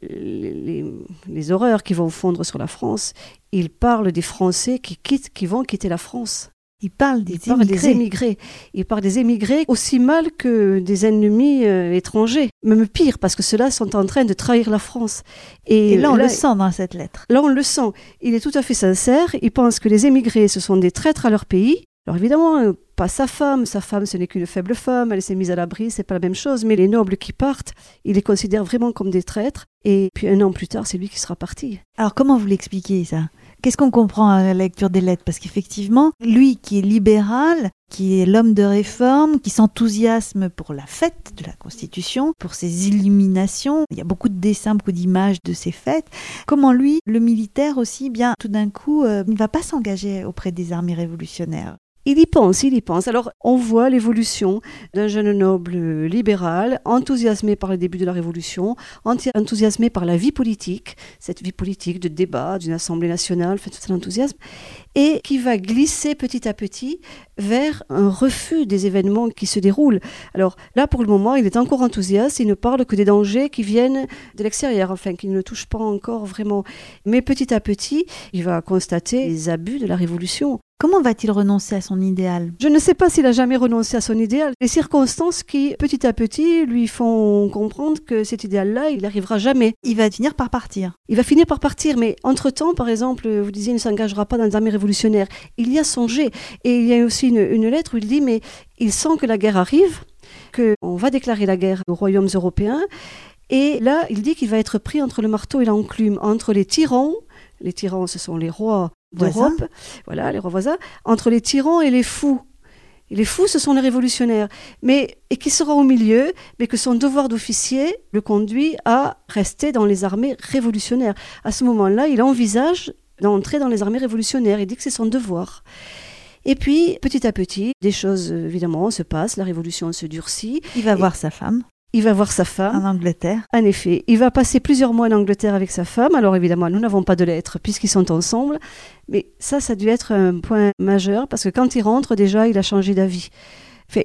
les, les, horreurs qui vont fondre sur la France, il parle des Français qui, quittent, qui vont quitter la France. Il parle des, il émigrés. des émigrés. Il parle des émigrés aussi mal que des ennemis euh, étrangers. Même pire, parce que ceux-là sont en train de trahir la France. Et, là, on le sent dans cette lettre. Là, on le sent. Il est tout à fait sincère. Il pense que les émigrés, ce sont des traîtres à leur pays. Alors évidemment, euh, pas sa femme, sa femme ce n'est qu'une faible femme, elle s'est mise à l'abri, c'est pas la même chose, mais les nobles qui partent, il les considère vraiment comme des traîtres, et puis un an plus tard, c'est lui qui sera parti. Alors comment vous l'expliquez ça? Qu'est-ce qu'on comprend à la lecture des lettres? Parce qu'effectivement, lui qui est libéral, qui est l'homme de réforme, qui s'enthousiasme pour la fête de la Constitution, pour ses illuminations. Il y a beaucoup de dessins, beaucoup d'images de ces fêtes. Comment lui, le militaire aussi, bien tout d'un coup, euh, ne va pas s'engager auprès des armées révolutionnaires? Il y pense, il y pense. Alors, on voit l'évolution d'un jeune noble libéral, enthousiasmé par le début de la Révolution, enthousiasmé par la vie politique, cette vie politique de débat d'une Assemblée nationale, fait tout cet enthousiasme, et qui va glisser petit à petit vers un refus des événements qui se déroulent. Alors là, pour le moment, il est encore enthousiaste, il ne parle que des dangers qui viennent de l'extérieur, enfin, qui ne le touchent pas encore vraiment. Mais petit à petit, il va constater les abus de la Révolution. Comment va-t-il renoncer à son idéal Je ne sais pas s'il a jamais renoncé à son idéal. Les circonstances qui, petit à petit, lui font comprendre que cet idéal-là, il n'arrivera jamais. Il va finir par partir. Il va finir par partir, mais entre-temps, par exemple, vous disiez, il ne s'engagera pas dans les armées révolutionnaires. Il y a songé. Et il y a aussi une, une lettre où il dit, mais il sent que la guerre arrive, qu'on va déclarer la guerre aux royaumes européens. Et là, il dit qu'il va être pris entre le marteau et l'enclume, entre les tyrans. Les tyrans, ce sont les rois d'Europe, voilà, les rois voisins, entre les tyrans et les fous. Et les fous, ce sont les révolutionnaires. Mais, et qui sera au milieu, mais que son devoir d'officier le conduit à rester dans les armées révolutionnaires. À ce moment-là, il envisage d'entrer dans les armées révolutionnaires. Il dit que c'est son devoir. Et puis, petit à petit, des choses, évidemment, se passent. La révolution se durcit. Il va voir sa femme. Il va voir sa femme. En Angleterre. En effet. Il va passer plusieurs mois en Angleterre avec sa femme. Alors évidemment, nous n'avons pas de lettres puisqu'ils sont ensemble. Mais ça, ça a dû être un point majeur parce que quand il rentre, déjà, il a changé d'avis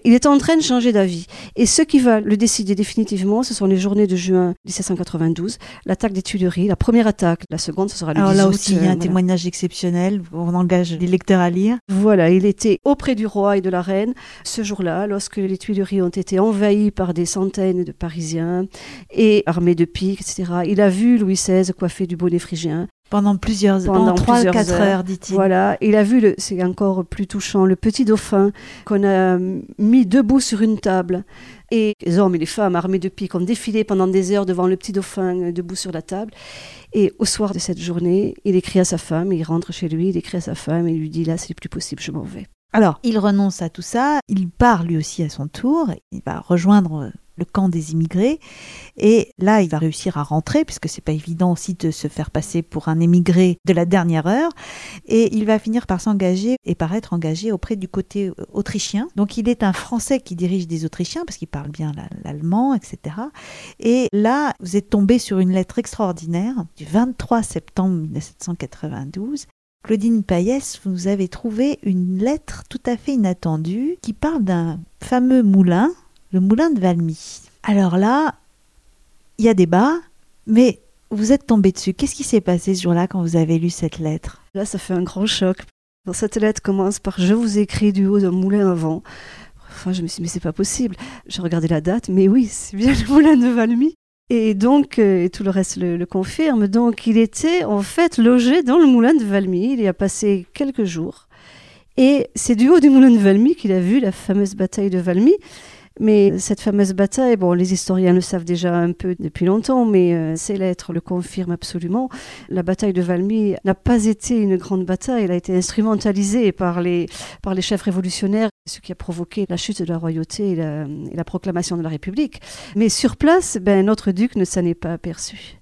il est en train de changer d'avis. Et ce qui va le décider définitivement, ce sont les journées de juin 1792, l'attaque des Tuileries, la première attaque, la seconde, ce sera le Alors 10 là aussi, il y a un euh, voilà. témoignage exceptionnel. On engage les lecteurs à lire. Voilà, il était auprès du roi et de la reine ce jour-là, lorsque les Tuileries ont été envahies par des centaines de Parisiens et armés de piques, etc. Il a vu Louis XVI coiffé du bonnet phrygien. Pendant plusieurs Pendant pendant 3 plusieurs 4 heures. heures, dit-il. Voilà, il a vu, le- c'est encore plus touchant, le petit dauphin qu'on a mis debout sur une table. Et les hommes et les femmes armés de piques ont défilé pendant des heures devant le petit dauphin euh, debout sur la table. Et au soir de cette journée, il écrit à sa femme, il rentre chez lui, il écrit à sa femme et il lui dit là, c'est plus possible, je m'en vais. Alors, il renonce à tout ça, il part lui aussi à son tour, il va rejoindre le camp des immigrés, et là, il va réussir à rentrer, puisque c'est pas évident aussi de se faire passer pour un émigré de la dernière heure, et il va finir par s'engager et par être engagé auprès du côté euh, autrichien. Donc, il est un Français qui dirige des Autrichiens, parce qu'il parle bien la- l'allemand, etc. Et là, vous êtes tombé sur une lettre extraordinaire du 23 septembre 1992 Claudine Payès, vous avez trouvé une lettre tout à fait inattendue qui parle d'un fameux moulin, le moulin de Valmy. Alors là, il y a débat, mais vous êtes tombé dessus. Qu'est-ce qui s'est passé ce jour-là quand vous avez lu cette lettre? Là, ça fait un grand choc. Cette lettre commence par Je vous écris du haut d'un moulin à vent. Enfin, je me suis dit, mais c'est pas possible. J'ai regardé la date, mais oui, c'est bien le moulin de Valmy. Et donc, euh, et tout le reste le, le confirme. Donc, il était en fait logé dans le moulin de Valmy. Il y a passé quelques jours. Et c'est du haut du moulin de Valmy qu'il a vu la fameuse bataille de Valmy. Mais cette fameuse bataille, bon, les historiens le savent déjà un peu depuis longtemps, mais euh, ces lettres le confirment absolument. La bataille de Valmy n'a pas été une grande bataille, elle a été instrumentalisée par les, chefs révolutionnaires, ce qui a provoqué la chute de la royauté et la, et la proclamation de la République. Mais sur place, ben, notre duc ne s'en est pas aperçu.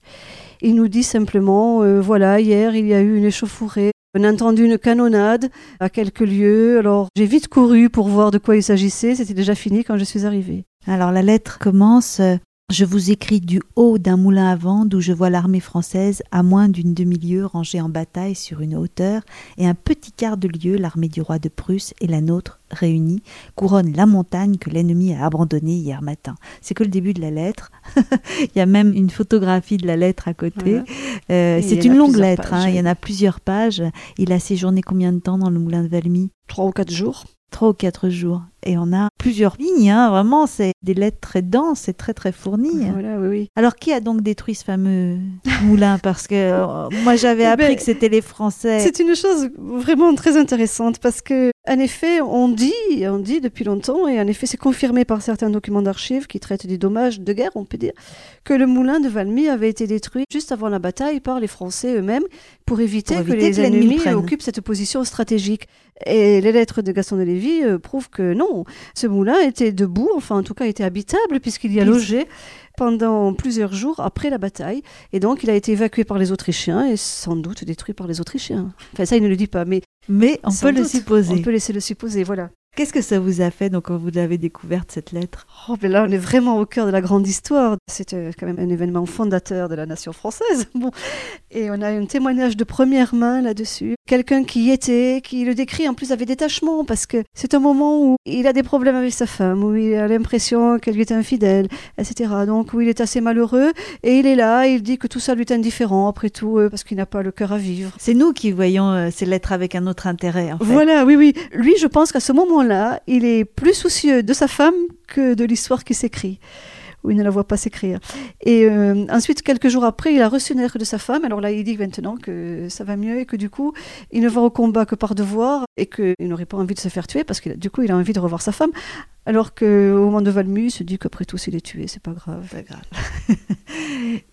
Il nous dit simplement, euh, voilà, hier il y a eu une échauffourée. On a entendu une canonnade à quelques lieux. Alors j'ai vite couru pour voir de quoi il s'agissait. C'était déjà fini quand je suis arrivée. Alors la lettre commence euh, Je vous écris du haut d'un moulin à vent d'où je vois l'armée française à moins d'une demi-lieue rangée en bataille sur une hauteur, et un petit quart de lieue l'armée du roi de Prusse et la nôtre réunies couronne la montagne que l'ennemi a abandonnée hier matin. C'est que le début de la lettre. il y a même une photographie de la lettre à côté. Voilà. Euh, c'est une longue lettre, pages, hein, il y en a plusieurs pages. Il a séjourné combien de temps dans le moulin de Valmy? Trois ou quatre jours. Trois ou quatre jours. Et on a plusieurs lignes, hein, vraiment, c'est des lettres très denses et très très fournies. Voilà, oui, oui. Alors qui a donc détruit ce fameux moulin? Parce que euh, moi j'avais Eh appris ben, que c'était les Français. C'est une chose vraiment très intéressante parce que, en effet, on dit, on dit depuis longtemps, et en effet, c'est confirmé par certains documents d'archives qui traitent des dommages de guerre, on peut dire, que le moulin de Valmy avait été détruit juste avant la bataille par les Français eux-mêmes pour éviter, Pour que éviter les que l'ennemi le ennemis occupent cette position stratégique. Et les lettres de Gaston de Lévy euh, prouvent que non, ce moulin était debout, enfin en tout cas était habitable puisqu'il y a logé pendant plusieurs jours après la bataille. Et donc il a été évacué par les Autrichiens et sans doute détruit par les Autrichiens. Enfin ça il ne le dit pas, mais Mais on peut le supposer. On peut laisser le supposer, voilà. Qu'est-ce que ça vous a fait donc quand vous avez découverte cette lettre? Oh, mais là, on est vraiment au cœur de la grande histoire. C'est euh, quand même un événement fondateur de la nation française. Bon. Et on a un témoignage de première main là-dessus. Quelqu'un qui y était, qui le décrit en plus avec détachement, parce que c'est un moment où il a des problèmes avec sa femme, où il a l'impression qu'elle lui est infidèle, etc. Donc où il est assez malheureux, et il est là, il dit que tout ça lui est indifférent, après tout, euh, parce qu'il n'a pas le cœur à vivre. C'est nous qui voyons euh, ces lettres avec un autre intérêt en fait. Voilà, oui, oui. Lui, je pense qu'à ce moment-là, il est plus soucieux de sa femme que de l'histoire qui s'écrit. Ou il ne la voit pas s'écrire. Et euh, ensuite, quelques jours après, il a reçu une lettre de sa femme. Alors là, il dit maintenant que ça va mieux et que du coup, il ne va au combat que par devoir et qu'il n'aurait pas envie de se faire tuer parce que du coup, il a envie de revoir sa femme. Alors qu'au moment de Valmy, il se dit qu'après tout, s'il est tué, c'est pas grave. Pas grave.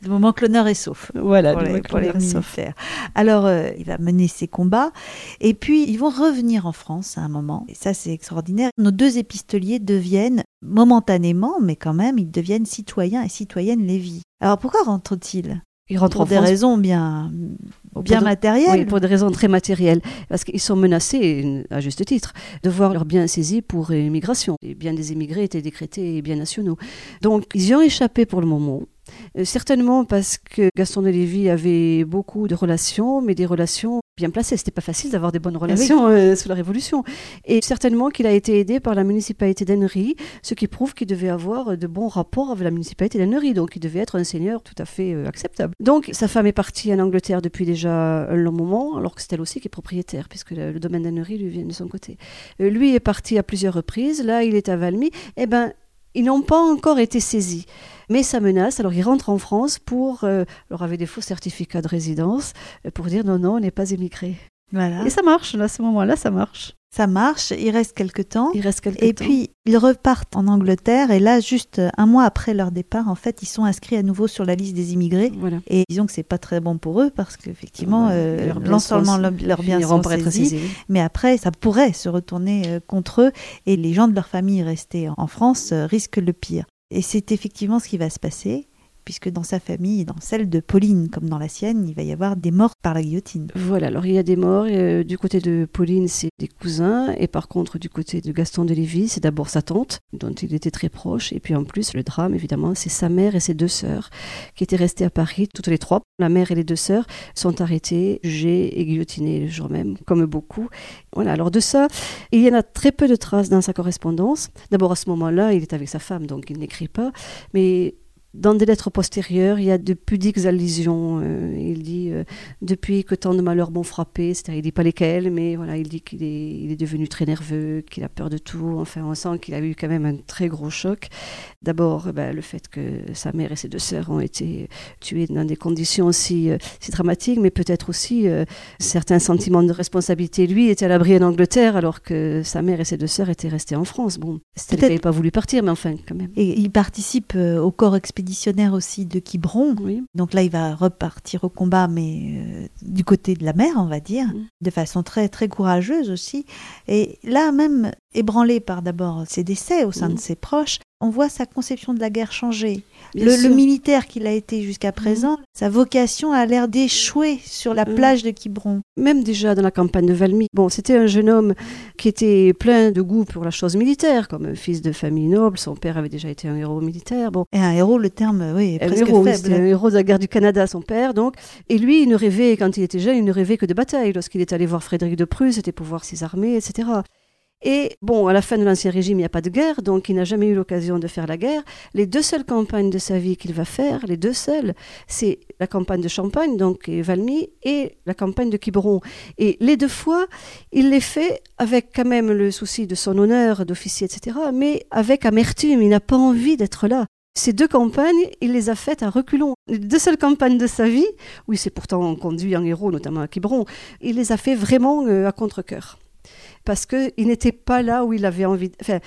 du moment que l'honneur est sauf. Voilà, pour les, moment que pour les l'honneur est sauf. militaires. Alors, euh, il va mener ses combats. Et puis, ils vont revenir en France à un moment. Et ça, c'est extraordinaire. Nos deux épistoliers deviennent, momentanément, mais quand même, ils deviennent citoyens et citoyennes Lévis. Alors, pourquoi rentrent-ils? Il rentre Pour en des France raisons bien, bien matérielles. Oui, pour des raisons très matérielles. Parce qu'ils sont menacés, à juste titre, de voir leurs biens saisis pour immigration. Les biens des immigrés étaient décrétés biens nationaux. Donc, ils y ont échappé pour le moment. Euh, certainement parce que Gaston de Lévis avait beaucoup de relations, mais des relations bien placées. C'était pas facile d'avoir des bonnes relations euh, sous la Révolution. Et certainement qu'il a été aidé par la municipalité d'Annery, ce qui prouve qu'il devait avoir de bons rapports avec la municipalité d'Annery. Donc il devait être un seigneur tout à fait euh, acceptable. Donc sa femme est partie en Angleterre depuis déjà un long moment, alors que c'est elle aussi qui est propriétaire, puisque le, domaine d'Annery lui vient de son côté. Euh, lui est parti à plusieurs reprises. Là, il est à Valmy. Eh ben, ils n'ont pas encore été saisis. Mais ça menace, alors il rentre en France pour, euh, alors des faux certificats de résidence, euh, pour dire non, non, on n'est pas émigré. Voilà. Et ça marche, à ce moment-là, ça marche. Ça marche, il reste quelque temps. Il reste quelques Et temps. puis, ils repartent en Angleterre. Et là, juste un mois après leur départ, en fait, ils sont inscrits à nouveau sur la liste des immigrés. voilà. Et disons que c'est pas très bon pour eux parce qu'effectivement, euh, leurs biens leur- leurs biens finiront sont être saisis, saisis. mais après, ça pourrait se retourner euh, contre eux et les gens de leur famille restés en France euh, risquent le pire. Et c'est effectivement ce qui va se passer, puisque dans sa famille, dans celle de Pauline comme dans la sienne, il va y avoir des morts par la guillotine. Voilà, alors il y a des morts. euh, du côté de Pauline, c'est des cousins. Et par contre, du côté de Gaston de Lévis, c'est d'abord sa tante, dont il était très proche. Et puis en plus, le drame, évidemment, c'est sa mère et ses deux sœurs, qui étaient restées à Paris, toutes les trois. La mère et les deux sœurs sont arrêtées, jugées et guillotinées le jour même, comme beaucoup. Voilà, alors de ça, il y en a très peu de traces dans sa correspondance. D'abord, à ce moment-là, il est avec sa femme, donc il n'écrit pas. Mais dans des lettres postérieures, il y a de pudiques allusions. Euh, il dit euh, depuis que tant de malheurs m'ont frappé, c'est-à-dire il dit pas lesquels, mais voilà, il dit qu'il est, il est devenu très nerveux, qu'il a peur de tout. Enfin, on sent qu'il a eu quand même un très gros choc. D'abord, euh, ben, le fait que sa mère et ses deux sœurs ont été tuées dans des conditions aussi euh, si dramatiques, mais peut-être aussi certains sentiments de responsabilité. Lui était à l'abri en Angleterre, alors que sa mère et ses deux sœurs étaient restées en France. Bon, Peut-être- n'avait pas voulu partir, mais enfin, quand même. Et il participe au corps expéditionnaire aussi de Quiberon. Oui. Donc là, il va repartir au combat, mais euh, du côté de la mer, on va dire, Mm. de façon très très courageuse aussi. Et là même, ébranlé par d'abord ses décès au sein de ses proches, on voit sa conception de la guerre changer. Le, militaire qu'il a été jusqu'à présent, sa vocation a l'air d'échouer sur la Mm. plage de Quiberon. Même déjà dans la campagne de Valmy, bon, c'était un jeune homme qui était plein de goût pour la chose militaire, comme un fils de famille noble. Son père avait déjà été un héros militaire. Bon, Et un héros, le terme, oui, est un presque héros, faible. un héros de la guerre du Canada, son père, donc. Et lui, il ne rêvait, quand il était jeune, il ne rêvait que de bataille. Lorsqu'il est allé voir Frédéric de Prusse, c'était pour voir ses armées, etc. Et bon, à la fin de l'Ancien Régime, il n'y a pas de guerre, donc il n'a jamais eu l'occasion de faire la guerre. Les deux seules campagnes de sa vie qu'il va faire, les deux seules, c'est la campagne de Champagne, donc Valmy, et la campagne de Quiberon. Et les deux fois, il les fait avec quand même le souci de son honneur d'officier, etc., mais avec amertume. Il n'a pas envie d'être là. Ces deux campagnes, il les a faites à reculons. Les deux seules campagnes de sa vie, où il s'est pourtant conduit en héros, notamment à Quiberon, il les a fait vraiment euh, à contre-coeur. Parce qu'il n'était pas là où il avait envie. de- Enfin,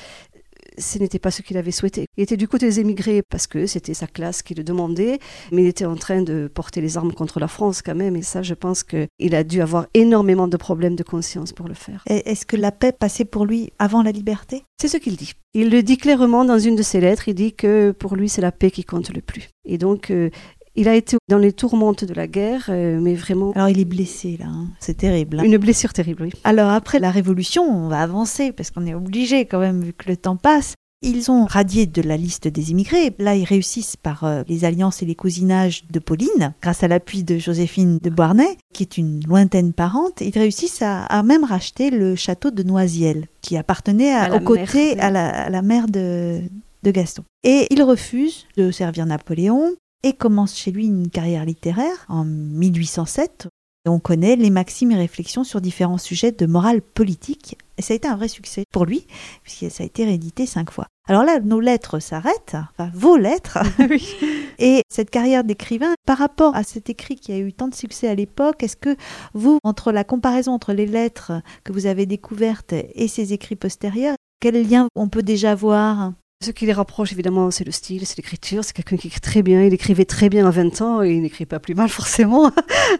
ce n'était pas ce qu'il avait souhaité. Il était du côté des émigrés parce que c'était sa classe qui le demandait, mais il était en train de porter les armes contre la France quand même. Et ça, je pense qu'il a dû avoir énormément de problèmes de conscience pour le faire. Est-ce que la paix passait pour lui avant la liberté? C'est ce qu'il dit. Il le dit clairement dans une de ses lettres. Il dit que pour lui, c'est la paix qui compte le plus. Et donc, euh, Il a été dans les tourmentes de la guerre, euh, mais vraiment. Alors il est blessé là, hein. c'est terrible. hein. Une blessure terrible, oui. Alors après la Révolution, on va avancer parce qu'on est obligé quand même vu que le temps passe. Ils ont radié de la liste des immigrés. Là, ils réussissent par euh, les alliances et les cousinages de Pauline, grâce à l'appui de Joséphine de Beauharnais, qui est une lointaine parente. Ils réussissent à, à même racheter le château de Noisiel, qui appartenait à, À aux côtés mère, à la, à la mère de, de Gaston. Et il refuse de servir Napoléon et commence chez lui une carrière littéraire en 1807. Et on connaît les maximes et réflexions sur différents sujets de morale politique. Et ça a été un vrai succès pour lui, puisque ça a été réédité cinq fois. Alors là, nos lettres s'arrêtent, enfin vos lettres. Et cette carrière d'écrivain, par rapport à cet écrit qui a eu tant de succès à l'époque, est-ce que vous, entre la comparaison entre les lettres que vous avez découvertes et ces écrits postérieurs, quel lien on peut déjà voir? Ce qui les rapproche, évidemment, c'est le style, c'est l'écriture. C'est quelqu'un qui écrit très bien. Il écrivait très bien à 20 ans et il n'écrit pas plus mal, forcément,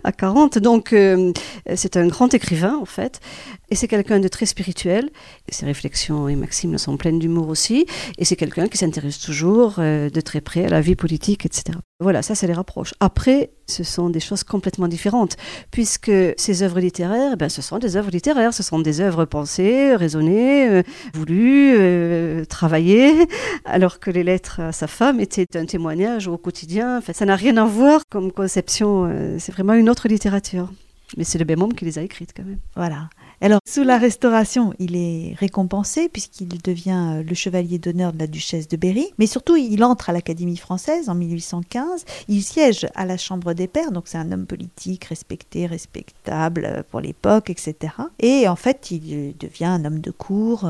à 40. Donc, euh, c'est un grand écrivain, en fait. Et c'est quelqu'un de très spirituel. Ses réflexions et maximes sont pleines d'humour aussi. Et c'est quelqu'un qui s'intéresse toujours euh, de très près à la vie politique, etc. Voilà, ça, ça les rapproche. Après, ce sont des choses complètement différentes, puisque ces œuvres littéraires, eh ben, ce sont des œuvres littéraires, ce sont des œuvres pensées, raisonnées, euh, voulues, euh, travaillées, alors que les lettres à sa femme étaient un témoignage au quotidien. Enfin, ça n'a rien à voir comme conception, euh, c'est vraiment une autre littérature. Mais c'est le même homme qui les a écrites quand même. Voilà. Alors, sous la Restauration, il est récompensé puisqu'il devient euh, le chevalier d'honneur de la duchesse de Berry. Mais surtout, il entre à l'Académie française en 1815. Il siège à la Chambre des Pairs, donc c'est un homme politique respecté, respectable euh, pour l'époque, etc. Et en fait, il euh, devient un homme de cour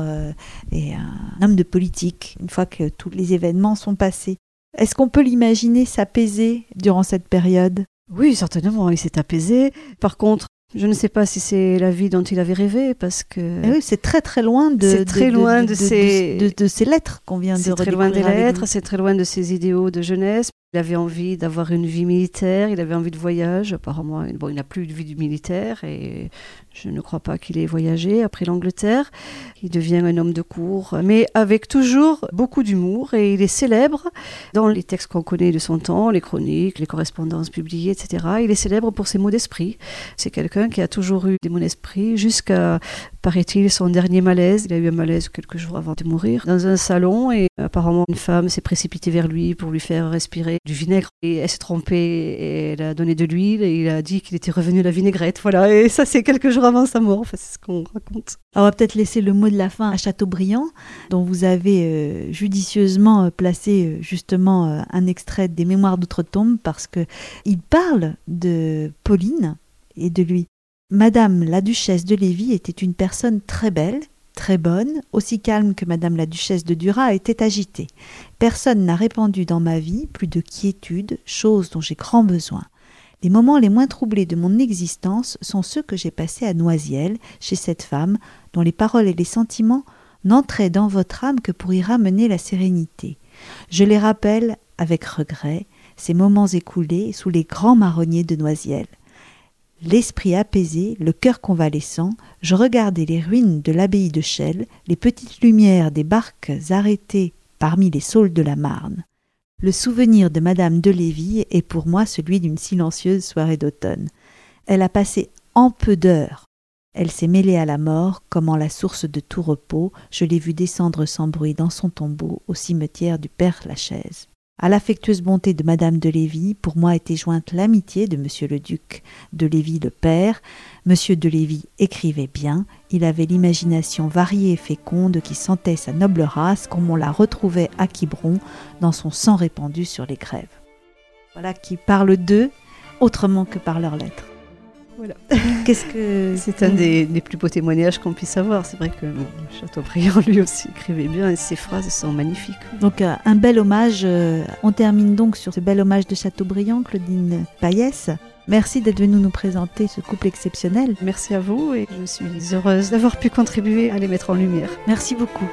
et un homme de politique une fois que tous les événements sont passés. Est-ce qu'on peut l'imaginer s'apaiser durant cette période? Oui, certainement, il s'est apaisé. Par contre, je ne sais pas si c'est la vie dont il avait rêvé, parce que... Eh oui, c'est très très loin de, C'est très loin de de, ces- de- de ces lettres qu'on vient de C'est très loin des lettres, c'est très loin de ses idéaux de jeunesse. Il avait envie d'avoir une vie militaire, il avait envie de voyage. Apparemment, bon, il n'a plus de vie militaire et je ne crois pas qu'il ait voyagé après l'Angleterre. Il devient un homme de cour, mais avec toujours beaucoup d'humour et il est célèbre dans les textes qu'on connaît de son temps, les chroniques, les correspondances publiées, etc. Il est célèbre pour ses mots d'esprit. C'est quelqu'un qui a toujours eu des mots d'esprit jusqu'à, paraît-il, son dernier malaise. Il a eu un malaise quelques jours avant de mourir dans un salon et apparemment une femme s'est précipitée vers lui pour lui faire respirer du vinaigre et elle s'est trompée et elle a donné de l'huile et il a dit qu'il était revenu à la vinaigrette. Voilà, et ça c'est quelques jours avant sa mort, enfin, c'est ce qu'on raconte. Alors, on va peut-être laisser le mot de la fin à Chateaubriand, dont vous avez euh, judicieusement euh, placé euh, justement un extrait des Mémoires d'outre-tombe parce que il parle de Pauline et de lui. Madame la duchesse de Lévis était une personne très belle, très bonne, aussi calme que Madame la duchesse de Duras était agitée. Personne n'a répandu dans ma vie plus de quiétude, chose dont j'ai grand besoin. Les moments les moins troublés de mon existence sont ceux que j'ai passés à Noisiel, chez cette femme, dont les paroles et les sentiments n'entraient dans votre âme que pour y ramener la sérénité. Je les rappelle avec regret, ces moments écoulés sous les grands marronniers de Noisiel. L'esprit apaisé, le cœur convalescent, je regardais les ruines de l'abbaye de Chelles, les petites lumières des barques arrêtées parmi les saules de la Marne. Le souvenir de Madame de Lévis est pour moi celui d'une silencieuse soirée d'automne. Elle a passé en peu d'heures. Elle s'est mêlée à la mort, comme en la source de tout repos, je l'ai vue descendre sans bruit dans son tombeau au cimetière du Père Lachaise. À l'affectueuse bonté de Madame de Lévis, pour moi était jointe l'amitié de Monsieur le duc de Lévis le père. Monsieur de Lévis écrivait bien, il avait l'imagination variée et féconde qui sentait sa noble race comme on la retrouvait à Quiberon dans son sang répandu sur les grèves. Voilà qui parle d'eux autrement que par leurs lettres. Voilà. Qu'est-ce que C'est un des, des plus beaux témoignages qu'on puisse avoir. C'est vrai que Chateaubriand lui aussi écrivait bien et ses phrases sont magnifiques. Donc euh, un bel hommage. euh, on termine donc sur ce bel hommage de Chateaubriand, Claudine Payès. Merci d'être venue nous présenter ce couple exceptionnel. Merci à vous et je suis heureuse d'avoir pu contribuer à les mettre en lumière. Merci beaucoup.